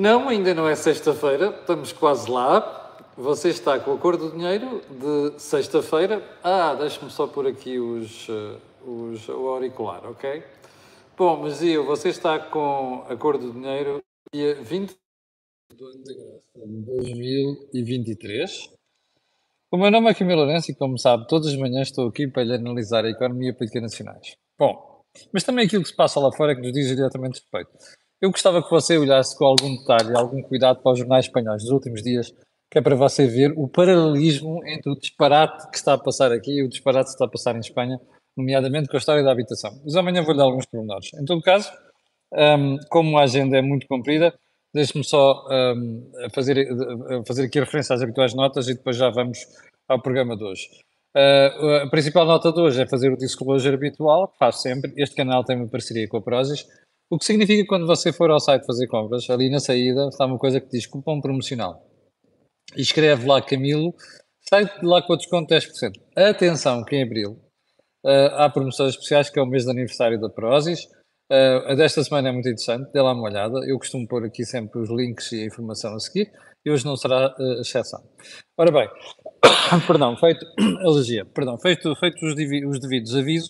Não, ainda não é sexta-feira, estamos quase lá. Você está com a cor do dinheiro de sexta-feira. Ah, deixe-me só pôr aqui os, eh, os, o auricular, ok? Bom, mas eu, você está com a cor do dinheiro dia 20 do ano de graça, 2023. O meu nome é Camilo Lourenço e, como sabe, todas as manhãs estou aqui para lhe analisar a economia e a política nacionais. Bom, mas também aquilo que se passa lá fora é que nos diz diretamente respeito. Eu gostava que você olhasse com algum detalhe, algum cuidado para os jornais espanhóis dos últimos dias, que é para você ver o paralelismo entre o disparate que está a passar aqui e o disparate que está a passar em Espanha, nomeadamente com a história da habitação. Mas amanhã vou-lhe dar alguns pormenores. Em todo caso, um, como a agenda é muito comprida, deixe-me só um, fazer, fazer aqui referência às habituais notas e depois já vamos ao programa de hoje. Uh, a principal nota de hoje é fazer o disclosure habitual, que faz sempre. Este canal tem uma parceria com a Prozis, o que significa que quando você for ao site fazer compras, ali na saída está uma coisa que diz cupom promocional e escreve lá Camilo, sai lá com o desconto de 10%. Atenção que em abril uh, há promoções especiais, que é o mês de aniversário da Prozis. Uh, a desta semana é muito interessante, dê lá uma olhada. Eu costumo pôr aqui sempre os links e a informação a seguir, e hoje não será uh, exceção. Ora bem, perdão, feito, elegia, perdão, feito, feito os, os devidos avisos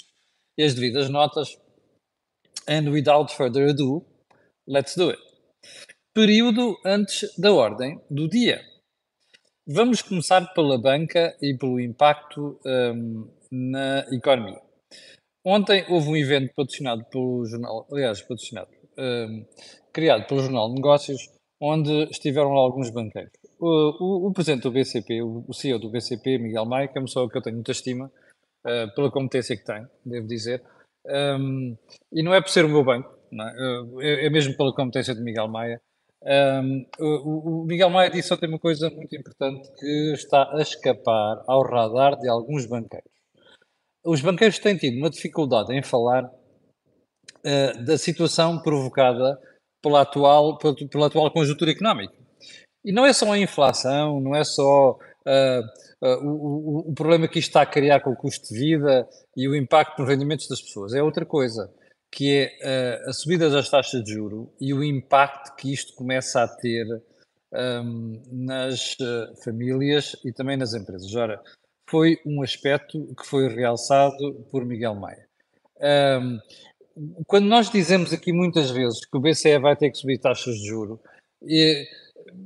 e as devidas notas, and without further ado, let's do it. Período antes da ordem do dia. Vamos começar pela banca e pelo impacto um, na economia. Ontem houve um evento patrocinado pelo jornal, aliás, patrocinado, um, criado pelo Jornal de Negócios, onde estiveram alguns banqueiros. O, o, o presidente do BCP, o, o, CEO do BCP, Miguel Maia, que é uma pessoa que eu tenho muita estima, uh, pela competência que tem, devo dizer, um, e não é por ser o meu banco, é? é? é mesmo pela competência de Miguel Maia, um, o, o, Miguel Maia disse ontem uma coisa muito importante que está a escapar ao radar de alguns banqueiros. Os banqueiros têm tido uma dificuldade em falar uh, da situação provocada pela atual, pela, pela, atual conjuntura económica. E não é só a inflação, não é só uh, uh, o, o, problema que isto está a criar com o custo de vida e o impacto nos rendimentos das pessoas, é outra coisa que é uh, a subida das taxas de juro e o impacto que isto começa a ter um, nas uh, famílias e também nas empresas. Ora, foi um aspecto que foi realçado por Miguel Maia. Um, quando nós dizemos aqui muitas vezes que o BCE vai ter que subir taxas de juro,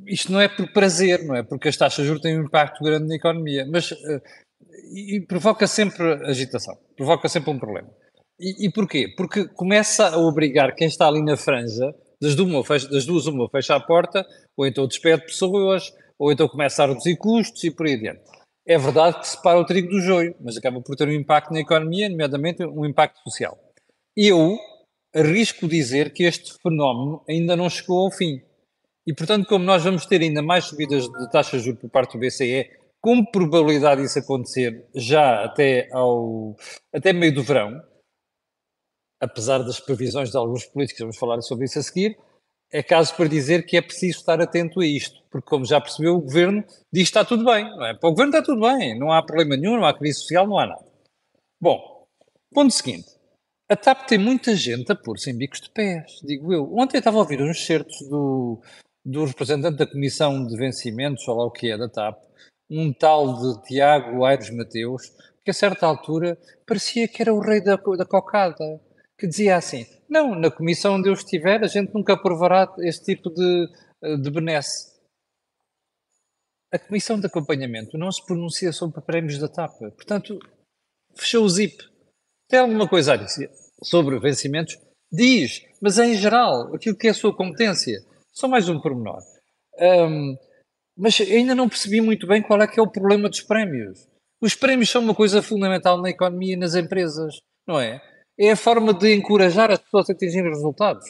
isto não é por prazer, não é? Porque as taxas de juros têm um impacto grande na economia, mas uh, e provoca sempre agitação, provoca sempre um problema. E, e porquê? Porque começa a obrigar quem está ali na franja, das, uma, fecha, das duas uma fecha a porta, ou então despede pessoas, ou então começa a reduzir custos e por aí adiante. É verdade que separa o trigo do joio, mas acaba por ter um impacto na economia, nomeadamente um impacto social. Eu arrisco dizer que este fenómeno ainda não chegou ao fim. E, portanto, como nós vamos ter ainda mais subidas de taxas de juros por parte do BCE, com probabilidade disso acontecer já até, ao, até meio do verão, apesar das previsões de alguns políticos, vamos falar sobre isso a seguir, é caso para dizer que é preciso estar atento a isto, porque como já percebeu, o governo diz que está tudo bem, não é? Para o governo está tudo bem, não há problema nenhum, não há crise social, não há nada. Bom, ponto seguinte. A TAP tem muita gente a pôr-se em bicos de pés, digo eu. Ontem eu estava a ouvir uns certos do, do representante da Comissão de Vencimentos, ou lá o que é, da TAP, um tal de Tiago Aires Mateus, que a certa altura parecia que era o rei da, da cocada que dizia assim: não, na comissão onde eu estiver, a gente nunca aprovará este tipo de, eh, de benesse. A comissão de acompanhamento não se pronuncia sobre prémios da TAP. Portanto, fechou o zip. Tem alguma coisa a dizer sobre vencimentos? Diz, mas em geral, aquilo que é a sua competência. Só mais um pormenor. Um, mas ainda não percebi muito bem qual é que é o problema dos prémios. Os prémios são uma coisa fundamental na economia e nas empresas, não é? é a forma de encorajar as pessoas a atingirem resultados.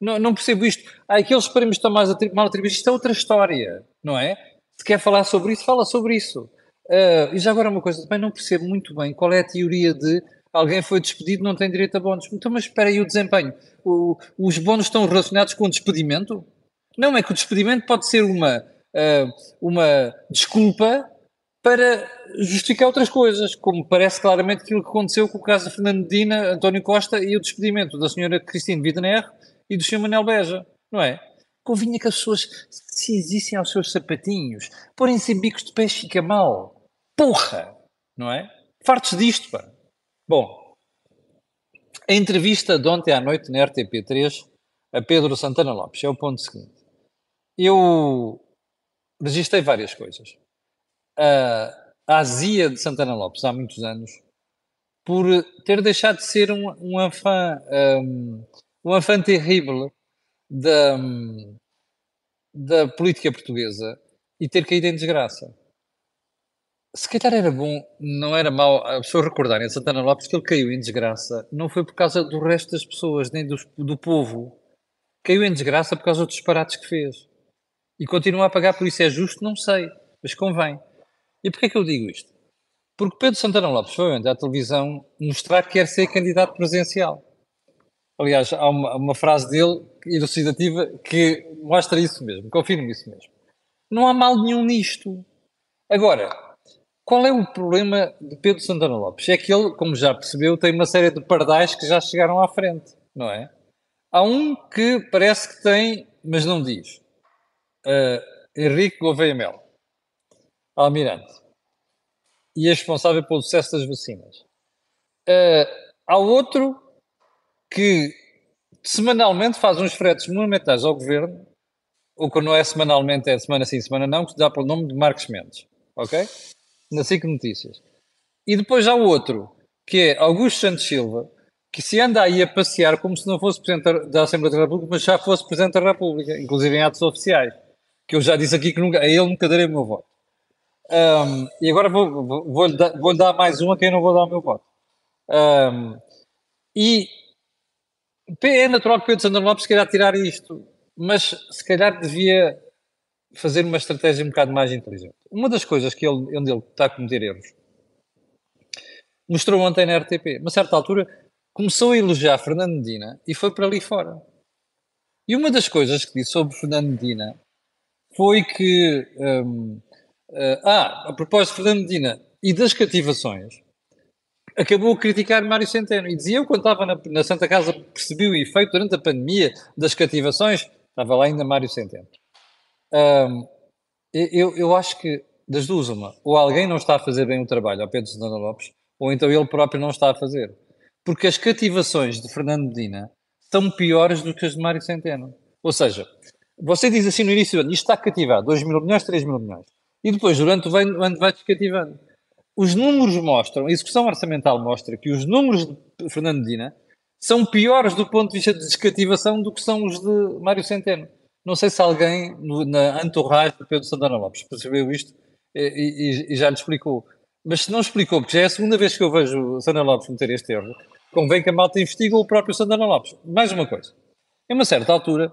Não, não percebo isto. Ah, aqueles prémios estão mais mal atribuídos. Isto é outra história, não é? Se quer falar sobre isso, fala sobre isso. Uh, e já agora uma coisa, também não percebo muito bem qual é a teoria de alguém foi despedido não tem direito a bónus. Então, mas espera aí o desempenho. O, os bónus estão relacionados com o despedimento? Não, é que o despedimento pode ser uma, uh, uma desculpa para justificar outras coisas, como parece claramente aquilo que aconteceu com o caso de Fernando Medina, António Costa e o despedimento da senhora Cristina Wittner e do senhor Manel Beja, não é? convinha que as pessoas se exissem aos seus sapatinhos. Porem-se em bicos de pés fica mal. Porra! Não é? Fartos disto, pá. Bom, a entrevista de ontem à noite na RTP3 a Pedro Santana Lopes é o ponto seguinte. Eu registrei várias coisas. A, a azia de Santana Lopes há muitos anos por ter deixado de ser um, um enfant, um, um terrível da, da política portuguesa e ter caído em desgraça. Se calhar era bom, não era mau as pessoas recordarem a Santana Lopes que ele caiu em desgraça, não foi por causa do resto das pessoas, nem do, do povo. Caiu em desgraça por causa dos disparates que fez. E continua a pagar por isso. É justo? Não sei, mas convém. E porquê é que eu digo isto? Porque Pedro Santana Lopes foi onde à televisão mostrar que quer ser candidato presidencial. Aliás, há uma, uma frase dele elucidativa que mostra isso mesmo, confirma isso mesmo. Não há mal nenhum nisto. Agora, qual é o problema de Pedro Santana Lopes? É que ele, como já percebeu, tem uma série de pardais que já chegaram à frente, não é? Há um que parece que tem, mas não diz. Uh, Henrique Gouveia Mel, almirante e é responsável pelo sucesso das vacinas. Uh, há outro que semanalmente faz uns fretes monumentais ao governo, ou que não é semanalmente, é semana sim, semana não, que se dá pelo nome de Marcos Mendes, ok? Na SIC Notícias. E depois há outro, que é Augusto Santos Silva, que se anda aí a passear como se não fosse Presidente da Assembleia da República, mas já fosse Presidente da República, inclusive em atos oficiais, que eu já disse aqui que nunca, a ele nunca darei o meu voto. Um, e agora vou-lhe vou, vou dar, vou dar mais uma que eu não vou dar o meu voto. Um, e é natural que Pedro Sandro Lopes queira tirar isto, mas se calhar devia fazer uma estratégia um bocado mais inteligente. Uma das coisas que ele, onde ele está a cometer erros mostrou ontem na RTP. Uma certa altura começou a elogiar Fernando Medina e foi para ali fora. E uma das coisas que disse sobre Fernando Medina foi que um, Uh, ah, a propósito de Fernando Medina e das cativações, acabou a criticar Mário Centeno. E dizia eu, quando estava na, na, Santa Casa, percebi o efeito durante a pandemia das cativações, estava lá ainda Mário Centeno. Um, eu, eu acho que, das duas, uma, ou alguém não está a fazer bem o trabalho ao Pedro Santana Lopes, ou então ele próprio não está a fazer. Porque as cativações de Fernando Medina são piores do que as de Mário Centeno. Ou seja, você diz assim no início do ano, isto está cativado, 2 mil milhões, 3 mil milhões. E depois, durante o ano, vai descativando. Os números mostram, a execução orçamental mostra que os números de Fernando Medina são piores do ponto de vista de descativação do que são os de Mário Centeno. Não sei se alguém no, na entourage de Pedro Santana Lopes percebeu isto e, e, e, já lhe explicou. Mas se não explicou, porque já é a segunda vez que eu vejo Santana Lopes meter este erro, convém que a malta investigue o próprio Santana Lopes. Mais uma coisa. Em uma certa altura,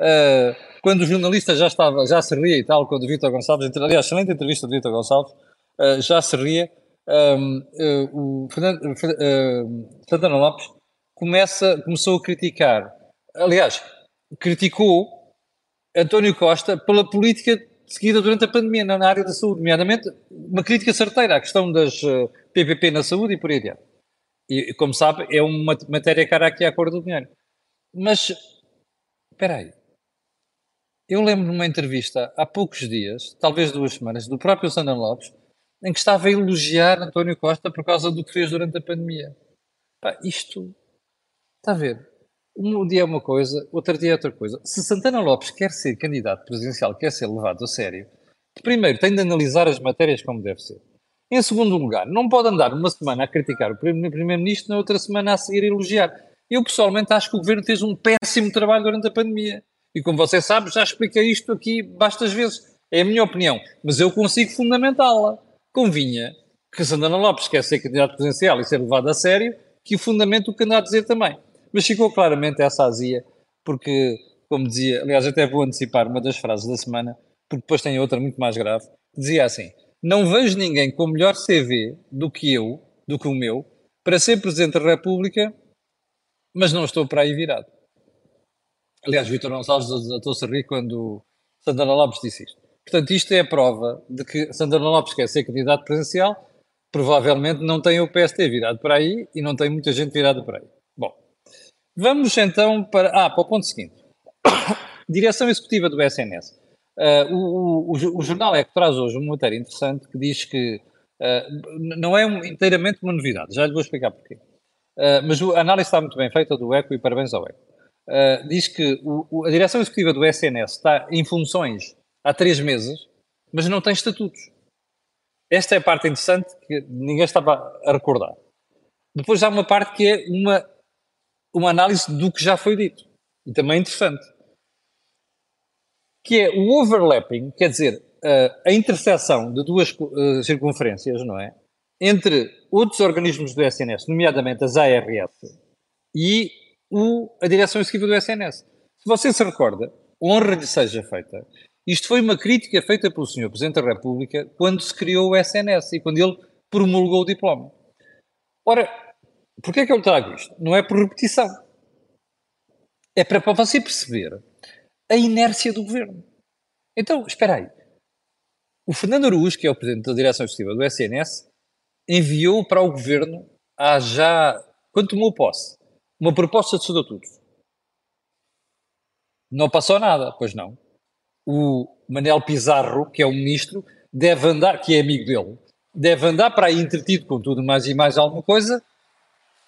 Uh, quando o jornalista já estava, já se ria e tal, quando o Vitor Gonçalves, aliás, excelente entrevista do Vitor Gonçalves, uh, já se ria, um, uh, o Fernando, Santana Lopes começa, começou a criticar, aliás, criticou António Costa pela política seguida durante a pandemia na área da saúde, nomeadamente uma crítica certeira à questão das PPP na saúde e por aí adiante. E, como sabe, é uma matéria cara aqui à cor do dinheiro. Mas, espera aí, eu lembro de uma entrevista há poucos dias, talvez duas semanas, do próprio Sandro Lopes, em que estava a elogiar António Costa por causa do que fez durante a pandemia. Pá, isto, está a ver? Um dia é uma coisa, outro dia é outra coisa. Se Santana Lopes quer ser candidato presidencial, quer ser levado a sério, primeiro tem de analisar as matérias como deve ser. Em segundo lugar, não pode andar uma semana a criticar o primeiro-ministro, na outra semana a seguir a elogiar. Eu pessoalmente acho que o governo fez um péssimo trabalho durante a pandemia. E como você sabe, já expliquei isto aqui bastas vezes. É a minha opinião. Mas eu consigo fundamentá-la. Convinha que Santana Lopes quer ser candidato presidencial e ser levado a sério, que o fundamento o que anda a dizer também. Mas ficou claramente essa azia, porque, como dizia, aliás, até vou antecipar uma das frases da semana, porque depois tem outra muito mais grave, dizia assim: Não vejo ninguém com melhor CV do que eu, do que o meu, para ser Presidente da República, mas não estou para aí virado. Aliás, Vitor Gonçalves atou-se a rir quando Santana Lopes disse isto. Portanto, isto é a prova de que Santana Lopes quer ser candidato presidencial, provavelmente não tem o PST virado para aí e não tem muita gente virada para aí. Bom, vamos então para, ah, para o ponto seguinte. Direção Executiva do SNS. Uh, o, o, o, jornal é que traz hoje uma matéria interessante que diz que uh, não é inteiramente uma novidade, já lhe vou explicar porquê. Uh, mas a análise está muito bem feita do ECO e parabéns ao ECO. Diz que o, a direção executiva do SNS está em funções há três meses, mas não tem estatutos. Esta é a parte interessante que ninguém estava a recordar. Depois há uma parte que é uma, uma análise do que já foi dito. E também interessante que é o overlapping, quer dizer, a interseção de duas uh, circunferências, não é? Entre outros organismos do SNS, nomeadamente as ARS, e o, a direção executiva do SNS. Se você se recorda, honra lhe seja feita. Isto foi uma crítica feita pelo Sr. Presidente da República quando se criou o SNS e quando ele promulgou o diploma. Ora, porquê é que eu trago isto? Não é por repetição. É para, para você perceber a inércia do governo. Então, espera aí. O Fernando Araújo, que é o presidente da direção executiva do SNS, enviou para o governo, há já, quando tomou posse, uma proposta de estatutos. Não passou nada, pois não. O Manel Pizarro, que é o ministro, deve andar, que é amigo dele, deve andar para aí entretido com tudo mais e mais alguma coisa,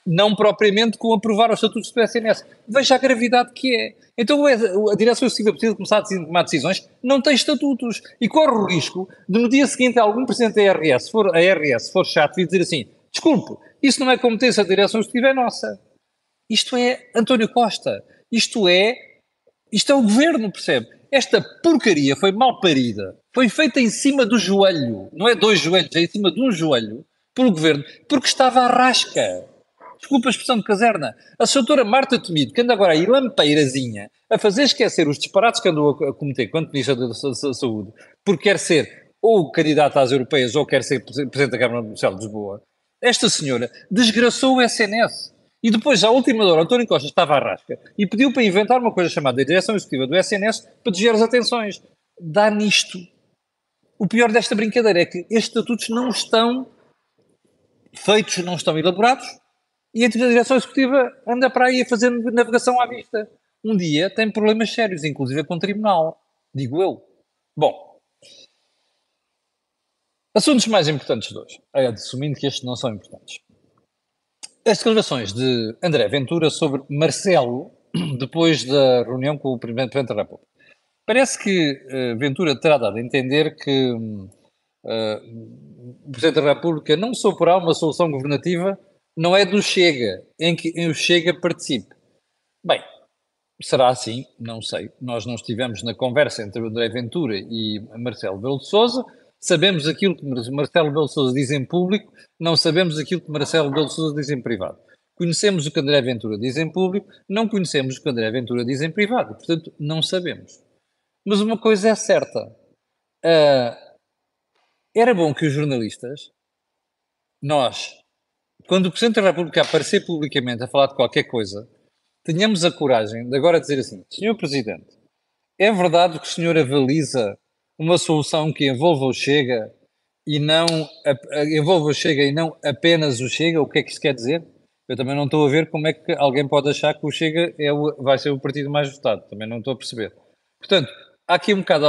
não propriamente com aprovar os estatutos do SNS. Veja a gravidade que é. Então a direção executiva precisa começar a tomar decisões, não tem estatutos e corre o risco de no dia seguinte algum presidente da se for, a ARS for chato e dizer assim, desculpe, isso não é competência da direção executiva, é nossa. Isto é António Costa. Isto é, isto é o governo, percebe? Esta porcaria foi mal parida. Foi feita em cima do joelho. Não é dois joelhos, é em cima de um joelho pelo governo, porque estava à rasca desculpa a expressão de caserna, a doutora Marta Temido, que anda agora aí lampeirazinha, a fazer esquecer os disparates que andou a cometer quanto Ministra da Saúde, porque quer ser ou candidata às europeias ou quer ser Presidente da Câmara Municipal de Lisboa, esta senhora desgraçou o SNS. E depois, à última hora, António Costa estava à rasca e pediu para inventar uma coisa chamada Direção Executiva do SNS para desviar as atenções. Dá nisto. O pior desta brincadeira é que estes estatutos não estão feitos, não estão elaborados, e a direção executiva anda para aí a fazer navegação à vista. Um dia tem problemas sérios, inclusive com o tribunal. Digo eu. Bom. Assuntos mais importantes de hoje. É, assumindo que estes não são importantes. As declarações de André Ventura sobre Marcelo, depois da reunião com o Presidente da República. Parece que uh, Ventura terá dado a entender que uh, o Presidente da República não soporá uma solução governativa não é do Chega, em que o Chega participe. Bem, será assim? Não sei. Nós não estivemos na conversa entre André Ventura e Marcelo Belo de Souza. Sabemos aquilo que Marcelo Belo Souza diz em público, não sabemos aquilo que Marcelo Belo Souza diz em privado. Conhecemos o que André Ventura diz em público, não conhecemos o que André Ventura diz em privado. Portanto, não sabemos. Mas uma coisa é certa. Uh, era bom que os jornalistas, nós, quando o Presidente da República aparecer publicamente a falar de qualquer coisa, tenhamos a coragem de agora dizer assim: Senhor Presidente, é verdade que o senhor avaliza uma solução que envolva o Chega e não envolva o Chega e não apenas o Chega? O que é que isso quer dizer? Eu também não estou a ver como é que alguém pode achar que o Chega é o, vai ser o partido mais votado. Também não estou a perceber. Portanto, há aqui um bocado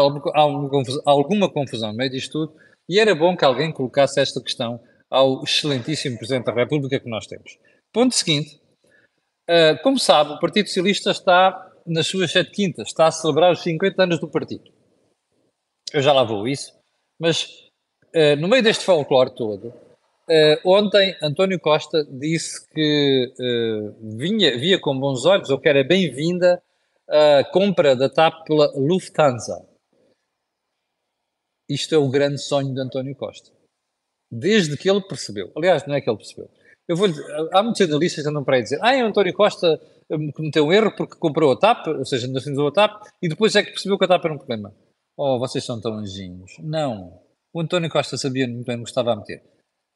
alguma confusão no meio disto tudo e era bom que alguém colocasse esta questão ao excelentíssimo Presidente da República que nós temos. Ponto seguinte, uh, como sabe, o Partido Socialista está nas suas sete quintas, está a celebrar os 50 anos do partido. Eu já lá vou isso, mas uh, no meio deste folclore todo, uh, ontem António Costa disse que vinha, via com bons olhos, ou que era bem-vinda, a compra da TAP pela Lufthansa. Isto é o grande sonho de António Costa desde que ele percebeu. Aliás, não é que ele percebeu. Eu vou há muitos analistas que andam para aí dizer ah, António Costa cometeu um erro porque comprou a TAP, ou seja, nacionalizou a TAP, e depois é que percebeu que a TAP era um problema. Oh, vocês são tão anjinhos. Não. O António Costa sabia muito bem o que estava a meter.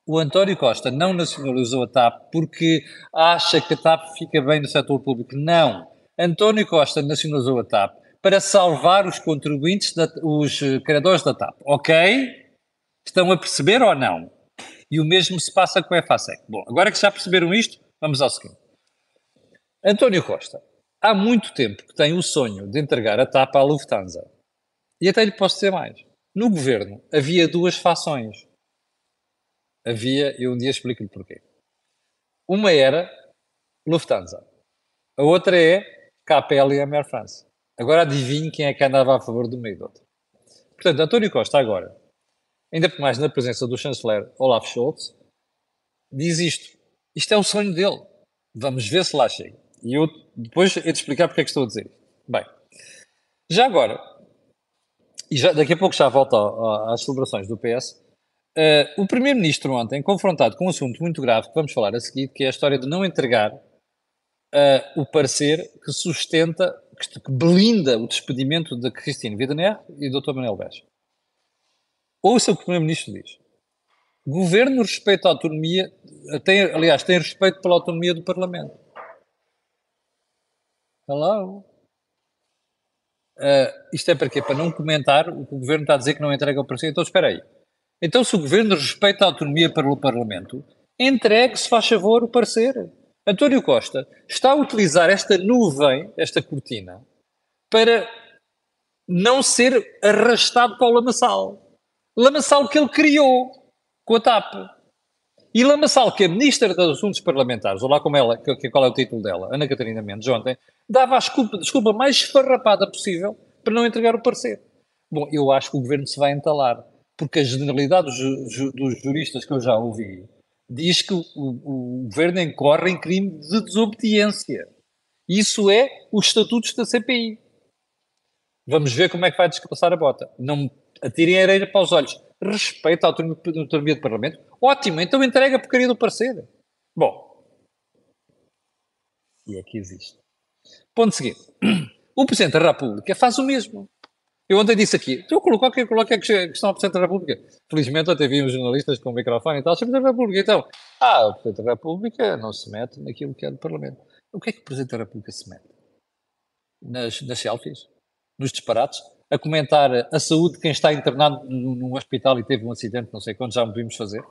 O António Costa não nacionalizou a TAP porque acha que a TAP fica bem no setor público. Não. António Costa nacionalizou a TAP para salvar os contribuintes, da, os criadores da TAP. Ok? Estão a perceber ou não? E o mesmo se passa com a EFASEC. Bom, agora que já perceberam isto, vamos ao seguinte. António Costa há muito tempo que tem o sonho de entregar a TAP à Lufthansa. E até lhe posso dizer mais. No governo havia duas fações. Havia, e um dia explico-lhe porquê. Uma era Lufthansa. A outra é KPL e Air France. Agora adivinhe quem é que andava a favor do meio do outro. Portanto, António Costa agora, ainda por mais na presença do chanceler Olaf Scholz, diz isto. Isto é o sonho dele. Vamos ver se lá chega. E eu depois hei de explicar porque é que estou a dizer. Bem, já agora, e já, daqui a pouco já volto às celebrações do PS, uh, o Primeiro-Ministro ontem, confrontado com um assunto muito grave que vamos falar a seguir, que é a história de não entregar uh, o parecer que sustenta, que, que blinda o despedimento de Cristina Widener e do Dr. Manuel Beja. Ouça o que o Primeiro-Ministro diz. Governo respeita a autonomia, tem, aliás, tem respeito pela autonomia do Parlamento. Hello? Uh, isto é para quê? Para não comentar o que o Governo está a dizer que não entrega o parecer. Então, espera aí. Então, se o Governo respeita a autonomia pelo Parlamento, entregue, se faz favor, o parecer. António Costa está a utilizar esta nuvem, esta cortina, para não ser arrastado para o lamaçal. Lamaçal que ele criou com a TAP. E Lamaçal, que é Ministra dos Assuntos Parlamentares, ou lá como ela, que, qual é o título dela, Ana Catarina Mendes, ontem, dava a desculpa, desculpa mais esfarrapada possível para não entregar o parecer. Bom, eu acho que o Governo se vai entalar, porque a generalidade dos, dos juristas que eu já ouvi diz que o, o, Governo incorre em crime de desobediência. Isso é os estatutos da CPI. Vamos ver como é que vai descansar a bota. Não atirem areia para os olhos respeita a autonomia do Parlamento. Ótimo, então entrega a porcaria do parecer. Bom, e é que existe. Ponto seguinte. O Presidente da República faz o mesmo. Eu ontem disse aqui, então coloco, okay, coloco a questão ao Presidente da República. Felizmente ontem uns jornalistas com o microfone e tal, Presidente da República, então, ah, o Presidente da República não se mete naquilo que é do Parlamento. O que é que o Presidente da República se mete? Nas, nas selfies? Nos disparates? a comentar a saúde de quem está internado num hospital e teve um acidente, não sei quando, já me vimos fazer?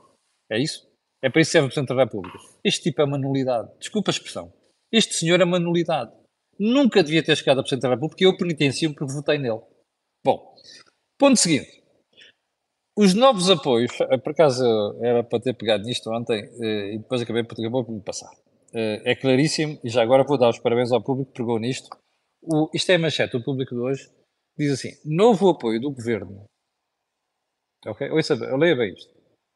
É isso? É para isso que serve o Presidente da República. Este tipo é uma nulidade. Desculpa a expressão. Este senhor é uma nulidade. Nunca devia ter chegado a Presidente da República e eu penitencio porque votei nele. Bom, ponto seguinte. Os novos apoios, eh, por acaso era para ter pegado nisto ontem eh, e depois acabei por, por me passar. Eh, é claríssimo e já agora vou dar os parabéns ao público que pegou nisto. O, isto é manchete, o público de hoje diz assim: novo apoio do governo. Ok? Ouça, leia bem isto.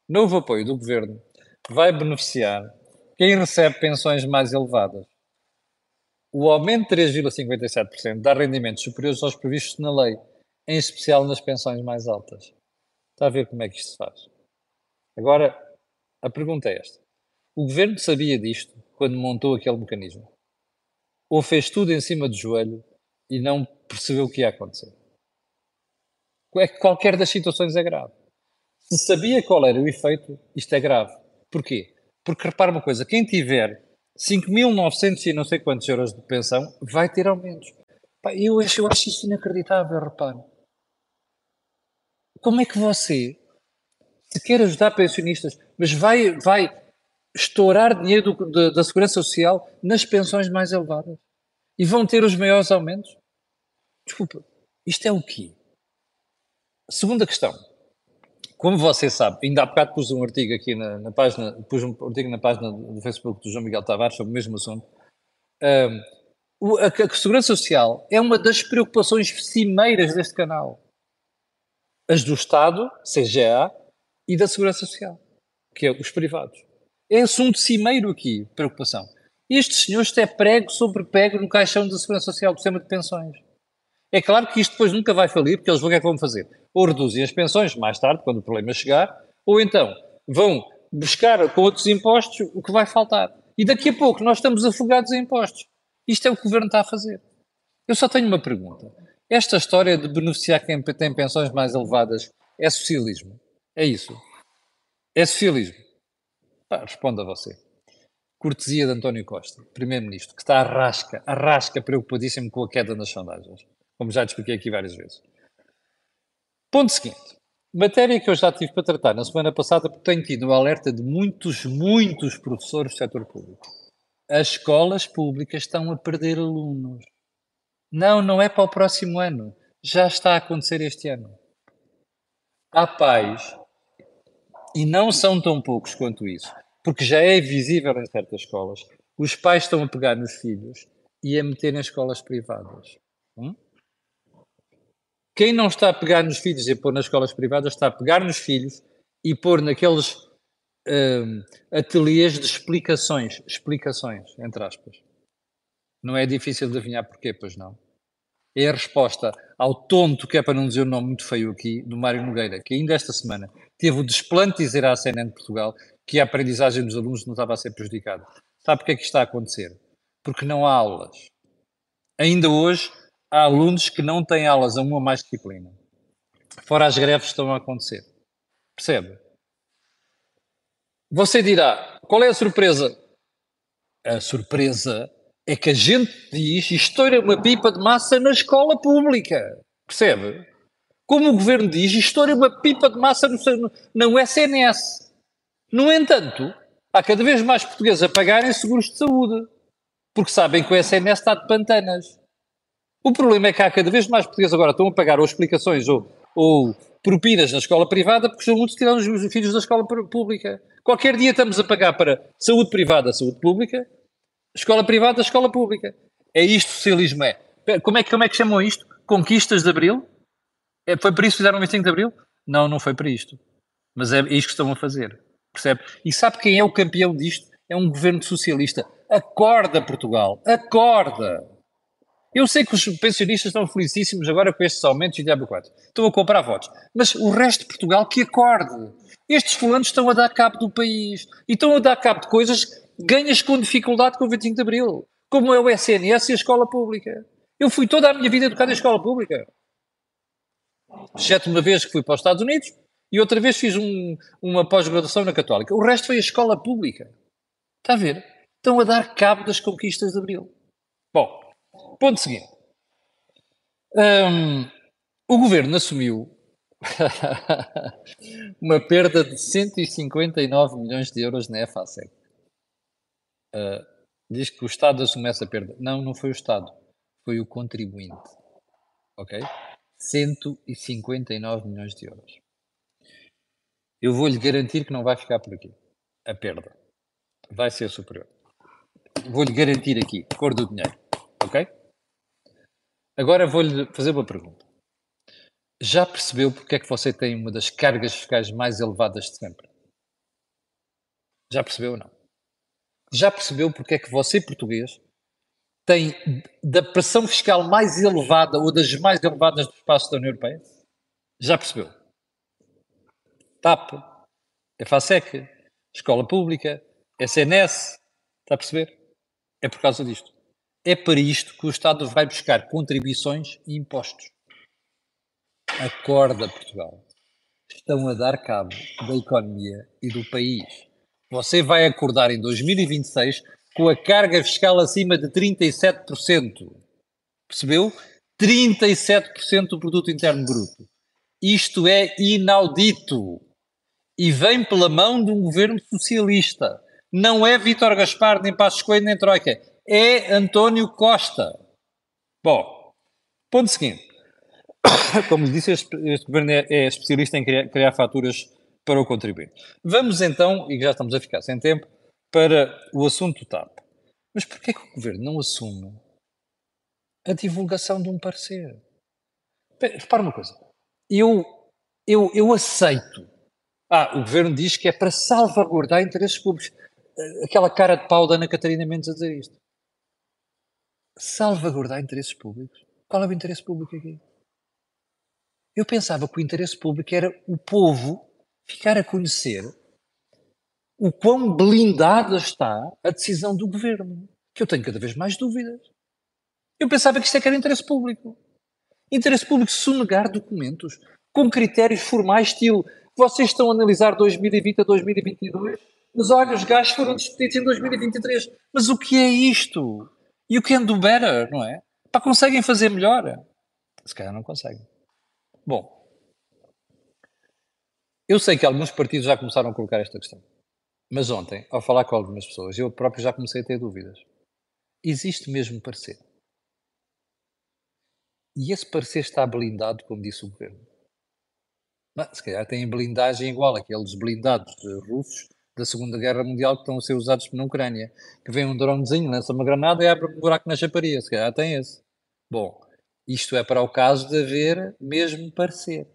Novo apoio do governo vai beneficiar quem recebe pensões mais elevadas. O aumento de 3,57% dá rendimentos superiores aos previstos na lei, em especial nas pensões mais altas. Está a ver como é que isto se faz? Agora, a pergunta é esta: o governo sabia disto quando montou aquele mecanismo? Ou fez tudo em cima do joelho e não percebeu o que ia acontecer. É que qualquer das situações é grave. Se sabia qual era o efeito, isto é grave. Porquê? Porque repara uma coisa, quem tiver 5.900 e não sei quantos euros de pensão vai ter aumentos. Pá, eu, acho, eu acho isso inacreditável, repara. Como é que você, se quer ajudar pensionistas, mas vai, vai estourar dinheiro do, da, da Segurança Social nas pensões mais elevadas? E vão ter os maiores aumentos? Desculpa, isto é o quê? Segunda questão. Como você sabe, ainda há bocado pus um artigo aqui na, na página, pus um artigo na página do Facebook do João Miguel Tavares sobre o mesmo assunto. Um, a, a, segurança social é uma das preocupações cimeiras deste canal. As do Estado, CGA, e da Segurança Social, que é os privados. É assunto cimeiro aqui, preocupação. Estes senhores é prego sobre prego no caixão da Segurança Social, do sistema de pensões. É claro que isto depois nunca vai falir, porque eles vão o que é que vão fazer? Ou reduzem as pensões mais tarde, quando o problema chegar, ou então vão buscar com outros impostos o que vai faltar. E daqui a pouco nós estamos afogados em impostos. Isto é o que o governo está a fazer. Eu só tenho uma pergunta. Esta história de beneficiar quem tem pensões mais elevadas é socialismo? É isso? É socialismo? Pá, responda você. Cortesia de António Costa, Primeiro-Ministro, que está a rasca, a rasca preocupadíssimo com a queda nas sondagens como já expliquei aqui várias vezes. Ponto seguinte. Matéria que eu já tive para tratar na semana passada, porque tenho tido o alerta de muitos, muitos professores do setor público. as escolas públicas estão a perder alunos. Não, não é para o próximo ano. Já está a acontecer este ano. Há pais, e não são tão poucos quanto isso, porque já é visível em certas escolas, os pais estão a pegar nos filhos e a meter em escolas privadas. Hum? Quem não está a pegar nos filhos e pôr nas escolas privadas está a pegar nos filhos e pôr naqueles um, ateliês de explicações, explicações, entre aspas. Não é difícil de adivinhar porquê, pois não. É a resposta ao tonto, que é para não dizer um nome muito feio aqui, do Mário Nogueira, que ainda esta semana teve o desplante de dizer à CNN de Portugal que a aprendizagem dos alunos não estava a ser prejudicada. Sabe porque é que está a acontecer? Porque não há aulas. Ainda hoje, há alunos que não têm aulas a uma ou mais disciplina. Fora as greves que estão a acontecer. Percebe? Você dirá, qual é a surpresa? A surpresa é que a gente diz estoura uma pipa de massa na escola pública. Percebe? Como o governo diz, estoura uma pipa de massa no, no SNS. No entanto, há cada vez mais portugueses a pagarem seguros de saúde, porque sabem que o SNS está de pantanas. O problema é que há cada vez mais portugueses agora estão a pagar ou explicações ou, ou propinas na escola privada porque são muitos tiraram os filhos da escola pública. Qualquer dia estamos a pagar para saúde privada, saúde pública, escola privada, escola pública. É isto socialismo é. Como é, como é que chamam isto? Conquistas de Abril? É, foi por isso que fizeram o 25 de Abril? Não, não foi para isto. Mas é isto que estão a fazer. Percebe? E sabe quem é o campeão disto? É um governo socialista. Acorda, Portugal. Acorda. Eu sei que os pensionistas estão felicíssimos agora com estes aumentos e diabo 4. Estão a comprar votos. Mas o resto de Portugal que acorde. Estes fulanos estão a dar cabo do país. E estão a dar cabo de coisas ganhas com dificuldade com o 25 de Abril. Como é o SNS e a escola pública. Eu fui toda a minha vida educado em escola pública. Exceto uma vez que fui para os Estados Unidos e outra vez fiz um, uma pós-graduação na Católica. O resto foi a escola pública. Está a ver? Estão a dar cabo das conquistas de Abril. Bom, Ponto seguinte. Um, o governo assumiu uma perda de 159 milhões de euros na FASEC. Uh, diz que o Estado assumiu essa perda. Não, não foi o Estado. Foi o contribuinte. Ok? 159 milhões de euros. Eu vou-lhe garantir que não vai ficar por aqui. A perda. Vai ser superior. Vou-lhe garantir aqui, cor do dinheiro. Ok? Agora vou-lhe fazer uma pergunta. Já percebeu porque é que você tem uma das cargas fiscais mais elevadas de sempre? Já percebeu ou não? Já percebeu porque é que você, português, tem da pressão fiscal mais elevada ou das mais elevadas do espaço da União Europeia? Já percebeu? TAP, EFASEC, Escola Pública, SNS, está a perceber? É por causa disto. É para isto que o Estado vai buscar contribuições e impostos. Acorda, Portugal. Estão a dar cabo da economia e do país. Você vai acordar em 2026 com a carga fiscal acima de 37%. Percebeu? 37% do produto interno bruto. Isto é inaudito. E vem pela mão de um governo socialista. Não é Vítor Gaspar, nem Passos Coelho, nem Troika é António Costa. Bom, ponto seguinte. Como disse, este, este governo é, é, especialista em criar, criar faturas para o contribuinte. Vamos então, e já estamos a ficar sem tempo, para o assunto TAP. Mas porquê que o governo não assume a divulgação de um parecer? Repara uma coisa. Eu, eu, eu aceito. Ah, o governo diz que é para salvaguardar interesses públicos. Aquela cara de pau da Ana Catarina Mendes a dizer isto salvaguardar interesses públicos. Qual é o interesse público aqui? Eu pensava que o interesse público era o povo ficar a conhecer o quão blindada está a decisão do governo. Que eu tenho cada vez mais dúvidas. Eu pensava que isto é que era interesse público. Interesse público sonegar documentos com critérios formais, estilo vocês estão a analisar 2020 a 2022, mas olha, os gastos foram despedidos em 2023. Mas o que é isto? You can do better, não é? Pá, conseguem fazer melhor. Se calhar não conseguem. Bom, eu sei que alguns partidos já começaram a colocar esta questão. Mas ontem, ao falar com algumas pessoas, eu próprio já comecei a ter dúvidas. Existe mesmo parecer? E esse parecer está blindado, como disse o governo? Mas, se calhar tem blindagem igual àqueles blindados russos da Segunda Guerra Mundial que estão a ser usados na Ucrânia. Que vem um dronezinho, lança uma granada e abre um buraco na chaparia. Se calhar tem esse. Bom, isto é para o caso de haver mesmo parecer.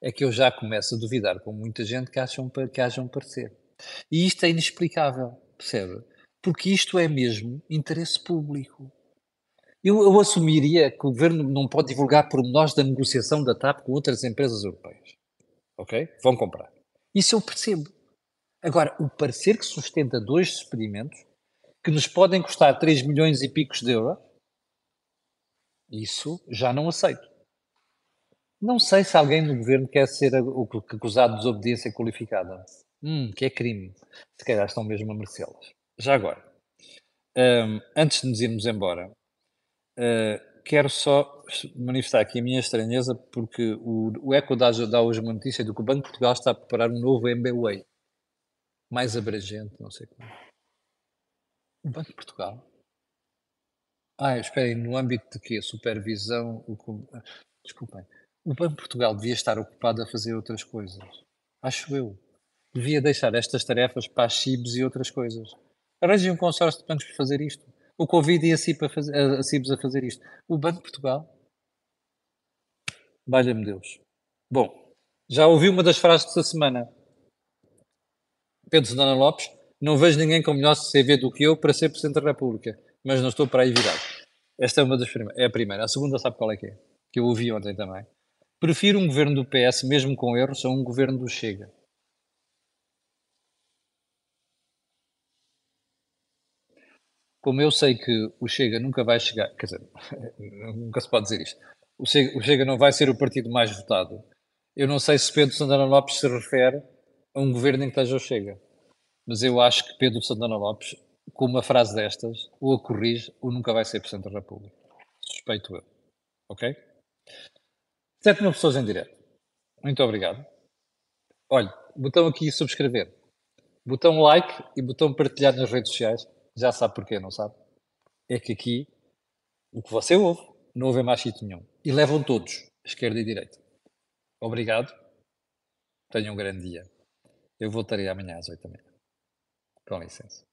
É que eu já começo a duvidar com muita gente que, acham, que haja um parecer. E isto é inexplicável, percebe? Porque isto é mesmo interesse público. Eu, eu assumiria que o governo não pode divulgar pormenores da negociação da TAP com outras empresas europeias. Ok? Vão comprar. Isso eu percebo. Agora, o parecer que sustenta dois experimentos que nos podem custar 3 milhões e picos de euros, isso já não aceito. Não sei se alguém no governo quer ser acusado de desobediência qualificada. Hum, que é crime. Se calhar estão mesmo a merecê-las. Já agora, um, antes de nos irmos embora, uh, quero só manifestar aqui a minha estranheza porque o, o ECO dá, dá hoje uma notícia de que o Banco de Portugal está a preparar um novo MBWay. Mais abrangente, não sei como. O Banco de Portugal? Ah, esperem, no âmbito de quê? Supervisão? O, desculpem. O Banco de Portugal devia estar ocupado a fazer outras coisas. Acho eu. Devia deixar estas tarefas para as CIBs e outras coisas. Arranjem um consórcio de bancos para fazer isto. O Covid e a, a CIBs a fazer isto. O Banco de Portugal? Valha-me Deus. Bom, já ouvi uma das frases desta semana. Pedro Santana Lopes, não vejo ninguém com melhor CV do que eu para ser Presidente da República, mas não estou para aí virado. Esta é uma das primeiras. É a primeira. A segunda sabe qual é que é? Que eu ouvi ontem também. Prefiro um governo do PS, mesmo com erros, a um governo do Chega. como eu sei que o Chega nunca vai chegar, quer dizer, nunca se pode dizer isto, o Chega, o Chega, não vai ser o partido mais votado, eu não sei se Pedro Santana Lopes se refere um governo em que esteja o Chega, mas eu acho que Pedro Santana Lopes, com uma frase destas, ou a corrige ou nunca vai ser Presidente da República. Suspeito eu. Ok? 7 mil pessoas em direto. Muito obrigado. Olha, botão aqui subscrever, botão like e botão partilhar nas redes sociais já sabe porquê, não sabe? É que aqui o que você ouve não ouve mais sítio nenhum. E levam todos, esquerda e direita. Obrigado. Tenham um grande dia. Eu voltarei amanhã às 8 da manhã. Com licença.